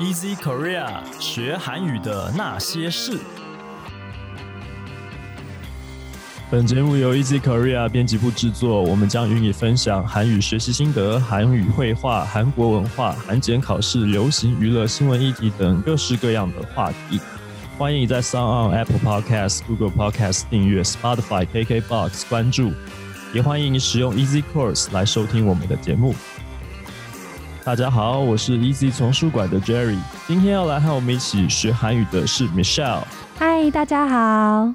Easy Korea 学韩语的那些事。本节目由 Easy Korea 编辑部制作，我们将与你分享韩语学习心得、韩语绘画、韩国文化、韩检考试、流行娱乐、新闻议题等各式各样的话题。欢迎你在 Sound on Apple Podcast、Google Podcast 订阅，Spotify、KKBox 关注，也欢迎你使用 Easy Course 来收听我们的节目。大家好，我是 Easy 丛书馆的 Jerry，今天要来和我们一起学韩语的是 Michelle。嗨，大家好。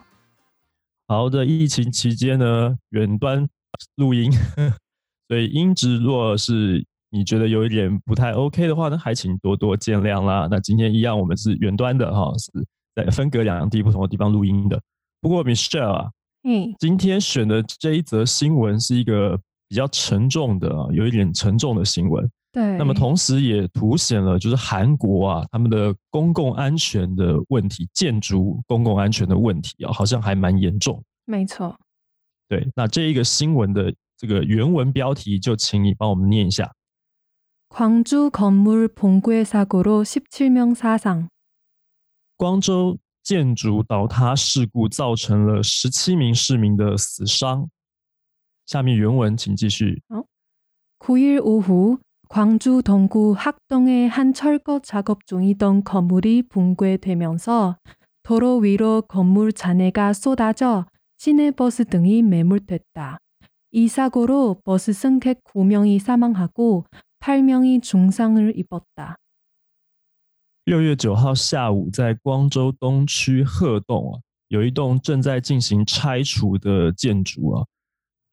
好的，疫情期间呢，远端录音，所以音质若是你觉得有一点不太 OK 的话呢，还请多多见谅啦。那今天一样，我们是远端的哈，是在分隔两地不同的地方录音的。不过 Michelle 啊，嗯，今天选的这一则新闻是一个比较沉重的，有一点沉重的新闻。对，那么同时也凸显了就是韩国啊，他们的公共安全的问题，建筑公共安全的问题啊，好像还蛮严重。没错。对，那这一个新闻的这个原文标题，就请你帮我们念一下。광주건물붕괴사고로十七名사상。光州建筑倒塌事故造成了十七名市民的死伤。下面原文请继续。好，9일오후 광주 동구 학동의 한 철거 작업 중이던 건물이 붕괴되면서 도로 위로 건물 잔해가 쏟아져 시내버스 등이 매몰됐다. 이 사고로 버스 승객 9명이 사망하고 8명이 중상을 입었다. 6月9号下午，在光州东区鹤洞啊，有一栋正在进行拆除的建筑啊，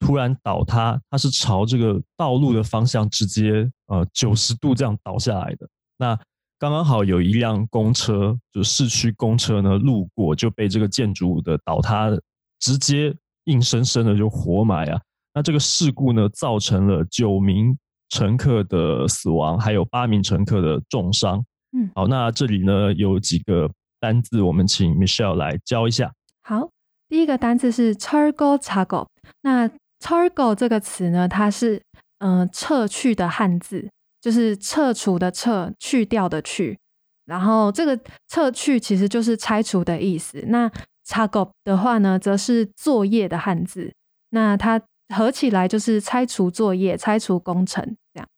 突然倒塌，它是朝这个道路的方向直接呃九十度这样倒下来的。那刚刚好有一辆公车，就市区公车呢路过，就被这个建筑物的倒塌直接硬生生的就活埋啊。那这个事故呢，造成了九名乘客的死亡，还有八名乘客的重伤。嗯，好，那这里呢有几个单字，我们请 Michelle 来教一下。好，第一个单字是 chargo chargo，那 “chargo” 这个词呢，它是嗯撤去的汉字，就是撤除的撤，去掉的去。然后这个撤去其实就是拆除的意思。那 “chargo” 的话呢，则是作业的汉字。那它合起来就是拆除作业、拆除工程这样。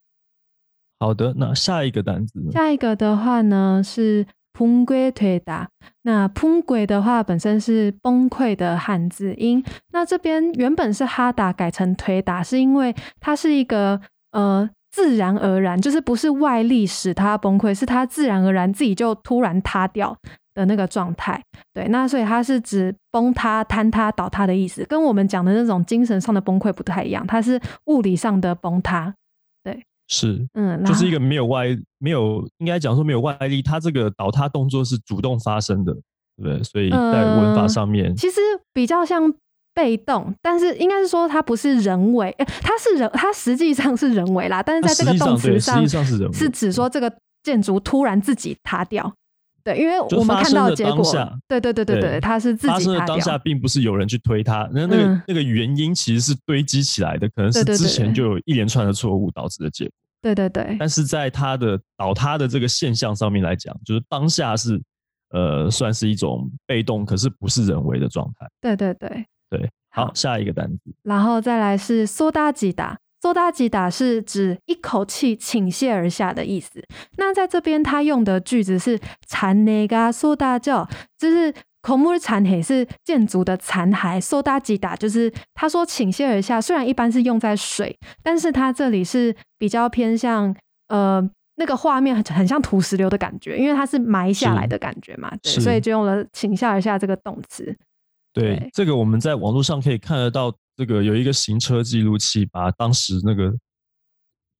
好的，那下一个单词，下一个的话呢是。崩溃推打，那崩溃的话本身是崩溃的汉字音，那这边原本是哈达改成推打，是因为它是一个呃自然而然，就是不是外力使它崩溃，是它自然而然自己就突然塌掉的那个状态。对，那所以它是指崩塌、坍塌、倒塌的意思，跟我们讲的那种精神上的崩溃不太一样，它是物理上的崩塌。对是，嗯，就是一个没有外，没有应该讲说没有外力，它这个倒塌动作是主动发生的，对不对？所以在文法上面，其实比较像被动，但是应该是说它不是人为，它是人，它实际上是人为啦，但是在这个动词上，实际上是人为，是指说这个建筑突然自己塌掉。对，因为我们看到的结果，对对对对对，他是自己发生的当下，并不是有人去推他，那那个那个原因其实是堆积起来的，可能是之前就有一连串的错误导致的结果。对对对。但是在它的倒塌的这个现象上面来讲，就是当下是呃算是一种被动，可是不是人为的状态。对对对对。好，下一个单词，然后再来是苏达吉达。苏达吉打是指一口气倾泻而下的意思。那在这边，他用的句子是“残那个苏达叫”，就是孔木的残骸是建筑的残骸。苏达吉打就是他说倾泻而下，虽然一般是用在水，但是他这里是比较偏向呃那个画面很很像土石流的感觉，因为它是埋下来的感觉嘛，对，所以就用了倾下而下这个动词。对，这个我们在网络上可以看得到。这个有一个行车记录器，把当时那个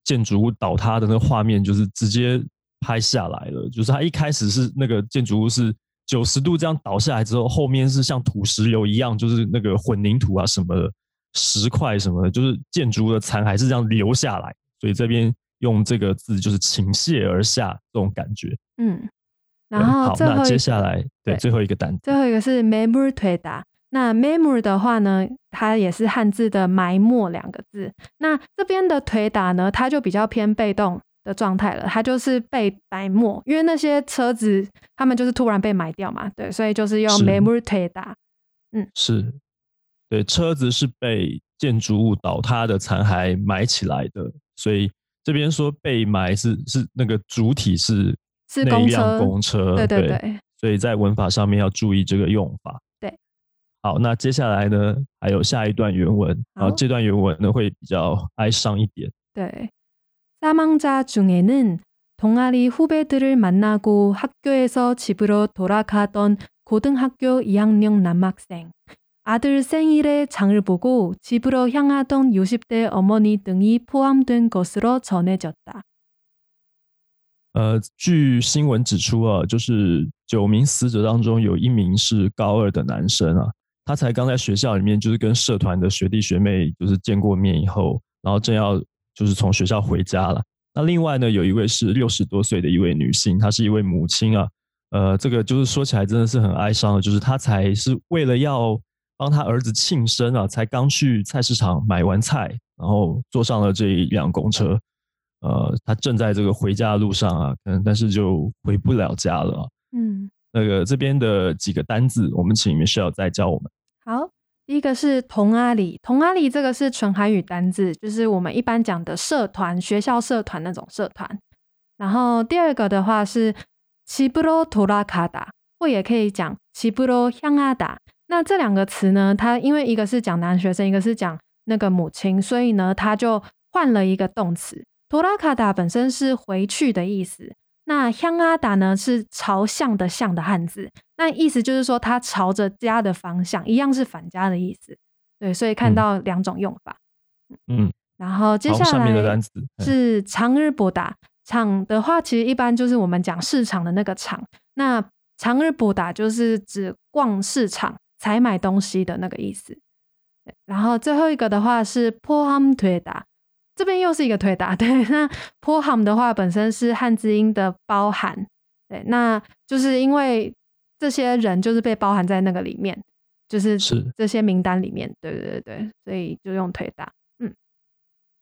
建筑物倒塌的那个画面，就是直接拍下来了。就是它一开始是那个建筑物是九十度这样倒下来之后，后面是像土石流一样，就是那个混凝土啊什么的石块什么的，就是建筑的残骸是这样流下来。所以这边用这个字就是倾泻而下这种感觉。嗯，然后好，那接下来对最后一个单词，最后一个是 memory 推打。那 memory 的话呢，它也是汉字的埋没两个字。那这边的腿打呢，它就比较偏被动，的状态了，它就是被埋没，因为那些车子他们就是突然被埋掉嘛，对，所以就是用 memory 推打，嗯，是。对，车子是被建筑物倒塌的残骸埋起来的，所以这边说被埋是是那个主体是是公车，公车，对对对，所以在文法上面要注意这个用法。对，好，那接下来呢，还有下一段原文，然后这段原文呢会比较哀伤一点，对。 사망자 중에는 동아리 후배들을 만나고 학교에서 집으로 돌아가던 고등학교 2학년 남학생, 아들 생일에 장을 보고 집으로 향하던 60대 어머니 등이 포함된 것으로 전해졌다. 呃，据新闻指出啊，就是九名死者当中有一名是高二的男生啊， 他才刚在学校里面就是跟社团的学弟学妹就是见过面以后，然后正要就是从学校回家了。那另外呢，有一位是六十多岁的一位女性，她是一位母亲啊。呃，这个就是说起来真的是很哀伤的，就是她才是为了要帮她儿子庆生啊，才刚去菜市场买完菜，然后坐上了这一辆公车。呃，她正在这个回家的路上啊，可能但是就回不了家了。嗯，那个这边的几个单字，我们请 Michelle 再教我们。好。第一个是同阿里，同阿里这个是纯韩语单字，就是我们一般讲的社团、学校社团那种社团。然后第二个的话是齐布罗托拉卡达，或也可以讲齐布罗香阿达。那这两个词呢，它因为一个是讲男学生，一个是讲那个母亲，所以呢，它就换了一个动词。托拉卡达本身是回去的意思。那乡阿达呢是朝向的向的汉字，那意思就是说它朝着家的方向，一样是返家的意思。对，所以看到两种用法。嗯，然后接下来是长日不达。场的话，其实一般就是我们讲市场的那个场。那长日不达就是指逛市场、采买东西的那个意思。然后最后一个的话是包含对达。这边又是一个推打，对，那 po ham 的话本身是汉字音的包含，对，那就是因为这些人就是被包含在那个里面，就是是这些名单里面，对对对对，所以就用推打。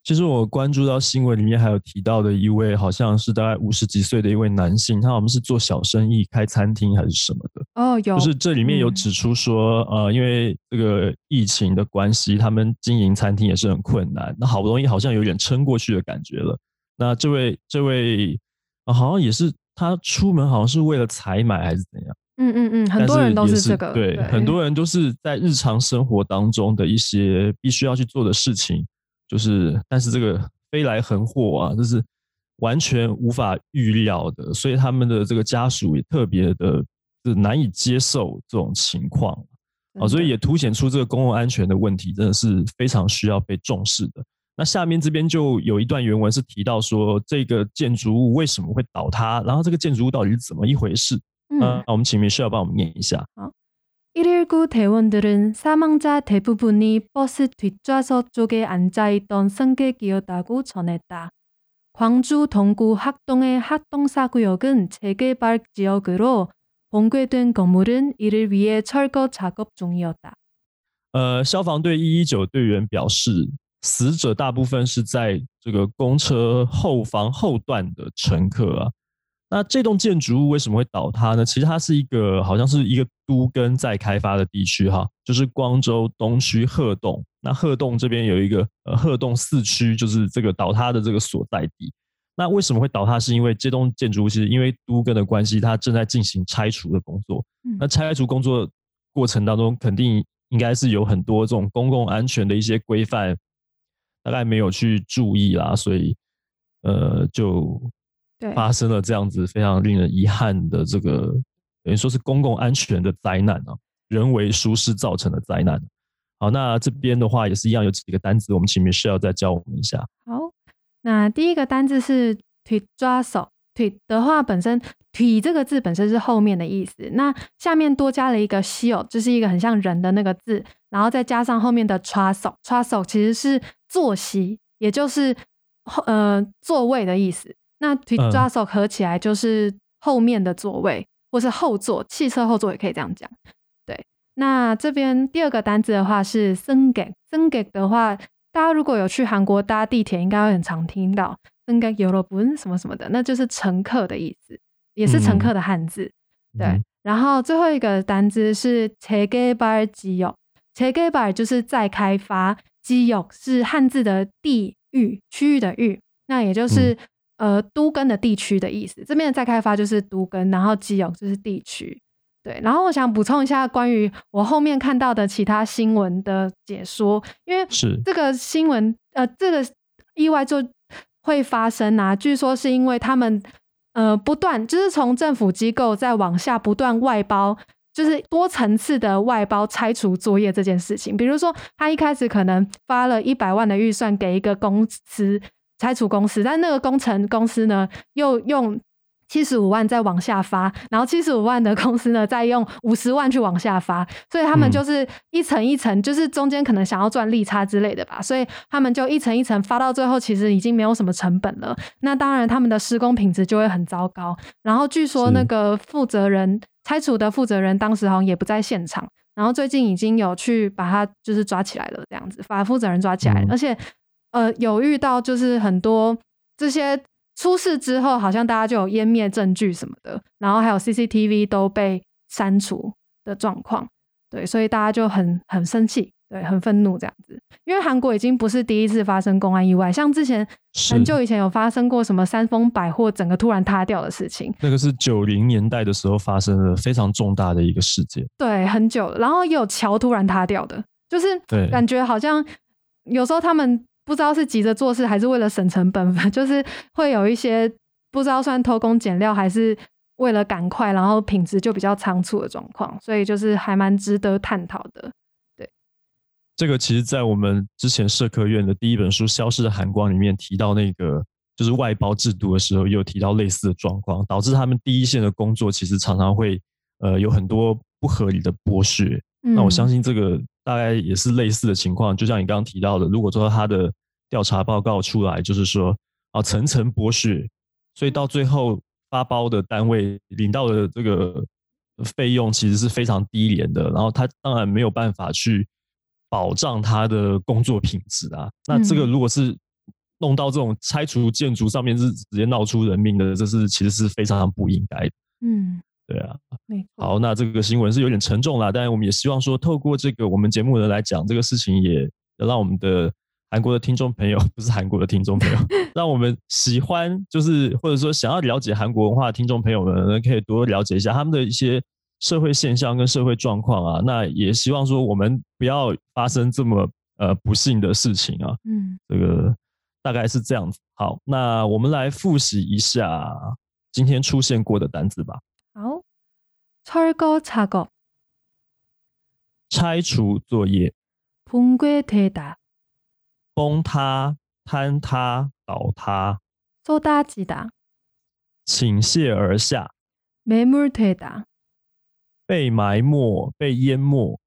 其实我关注到新闻里面还有提到的一位，好像是大概五十几岁的一位男性，他好像是做小生意，开餐厅还是什么的。哦，有，就是这里面有指出说，呃，因为这个疫情的关系，他们经营餐厅也是很困难。那好不容易好像有点撑过去的感觉了。那这位这位啊，好像也是他出门好像是为了采买还是怎样？嗯嗯嗯，很多人都是这个，对，很多人都是在日常生活当中的一些必须要去做的事情。就是，但是这个飞来横祸啊，就是完全无法预料的，所以他们的这个家属也特别的是难以接受这种情况啊，所以也凸显出这个公共安全的问题真的是非常需要被重视的。那下面这边就有一段原文是提到说，这个建筑物为什么会倒塌，然后这个建筑物到底是怎么一回事？嗯，那我们请 Michelle 帮我们念一下。好。 119 대원들은 사망자 대부분이 버스 뒷좌석 쪽에 앉아있던 승객이었다고 전했다. 광주 동구 학동의 학동사구역은 재개발 지역으로 붕괴된 건물은 이를 위해 철거 작업 중이었다. 呃，消防队一一九队员表示，死者大部分是在这个公车后方后段的乘客啊。那这栋建筑物为什么会倒塌呢？其实它是一个好像是一个都跟在开发的地区哈，就是光州东区鹤洞。那鹤洞这边有一个呃鹤洞四区，就是这个倒塌的这个所在地。 那为什么会倒塌？是因为这栋建筑物是因为都跟的关系，它正在进行拆除的工作。那拆除工作过程当中，肯定应该是有很多这种公共安全的一些规范，大概没有去注意啦，所以呃就。发生了这样子非常令人遗憾的这个，等于说是公共安全的灾难啊，人为疏失造成的灾难。好，那这边的话也是一样，有几个单词，我们请 Michelle 再教我们一下。好，那第一个单字是腿抓手，腿的话本身腿这个字本身是后面的意思，那下面多加了一个西哦，就是一个很像人的那个字，然后再加上后面的 u s 抓手其实是坐席，也就是后呃座位的意思。那腿抓手合起来就是后面的座位，或是后座，汽车后座也可以这样讲。对，那这边第二个单字的话是 “sengek”，“sengek” 的话，大家如果有去韩国搭地铁，应该会很常听到应该有了不什么什么的，那就是乘客的意思，也是乘客的汉字。对，然后最后一个单字是切给巴基友，切给巴就是再开发，基友是汉字的地域区域的域，那也就是呃都根的地区的意思。这边的再开发就是都根，然后基友就是地区。对，然后我想补充一下关于我后面看到的其他新闻的解说，因为是这个新闻，呃，这个意外就会发生啊。据说是因为他们呃不断就是从政府机构再往下不断外包，就是多层次的外包拆除作业这件事情。比如说，他一开始可能发了一百万的预算给一个公司拆除公司，但那个工程公司呢又用。七十五万再往下发，然后七十五万的公司呢，再用五十万去往下发，所以他们就是一层一层，就是中间可能想要赚利差之类的吧，所以他们就一层一层发到最后，其实已经没有什么成本了。那当然，他们的施工品质就会很糟糕。然后据说那个负责人拆除的负责人当时好像也不在现场，然后最近已经有去把他就是抓起来了，这样子把负责人抓起来，而且呃有遇到就是很多这些。出事之后，好像大家就有湮灭证据什么的，然后还有 CCTV 都被删除的状况，对，所以大家就很很生气，对，很愤怒这样子。因为韩国已经不是第一次发生公安意外，像之前很久以前有发生过什么三丰百货整个突然塌掉的事情，那个是九零年代的时候发生的非常重大的一个事件，对，很久了。然后也有桥突然塌掉的，就是感觉好像有时候他们。不知道是急着做事，还是为了省成本，就是会有一些不知道算偷工减料，还是为了赶快，然后品质就比较仓促的状况，所以就是还蛮值得探讨的。对，这个其实，在我们之前社科院的第一本书《消失的寒光》里面提到那个就是外包制度的时候，也有提到类似的状况，导致他们第一线的工作其实常常会呃有很多不合理的剥削。那我相信这个大概也是类似的情况，就像你刚刚提到的，如果说他的调查报告出来，就是说啊层层剥削，所以到最后发包的单位领到的这个费用其实是非常低廉的，然后他当然没有办法去保障他的工作品质啊。那这个如果是弄到这种拆除建筑上面是直接闹出人命的，这是其实是非常不应该的。嗯。对啊，好，那这个新闻是有点沉重啦，但是我们也希望说，透过这个我们节目的来讲这个事情，也让我们的韩国的听众朋友，不是韩国的听众朋友，让我们喜欢就是或者说想要了解韩国文化的听众朋友们，可以多了解一下他们的一些社会现象跟社会状况啊。那也希望说，我们不要发生这么呃不幸的事情啊。嗯，这个大概是这样子。好，那我们来复习一下今天出现过的单字吧。 好，철거작 업， 拆除作业。붕괴되 다， 崩塌、坍塌、倒塌。쏟아지 다， 倾泻而下。매물되 다， 被埋没、被淹没。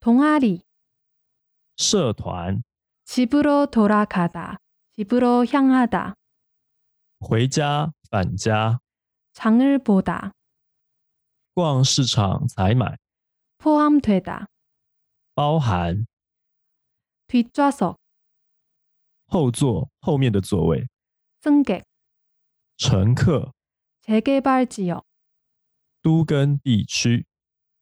동아 리， 社团。집으로돌아가 다， 집으로향하 다， 回家、返家。장을보 다， 逛市场采买。포함되 다， 包含。뒤좌 석， 后座后面的座位。승 객， 乘客。재개발지 역， 都根地区。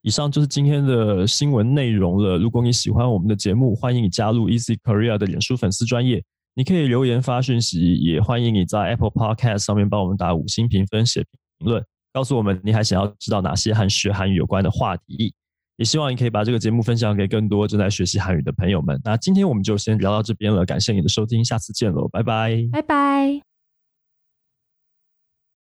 以上就是今天的新闻内容了。如果你喜欢我们的节目，欢迎你加入 Easy Korea 的脸书粉丝专业。你可以留言发讯息，也欢迎你在 Apple Podcast 上面帮我们打五星评分、写评论， 告诉我们你还想要知道哪些和学韩语有关的话题。也希望你可以把这个节目分享给更多正在学习韩语的朋友们。那今天我们就先聊到这边了，感谢你的收听，下次见喽，拜拜，拜拜。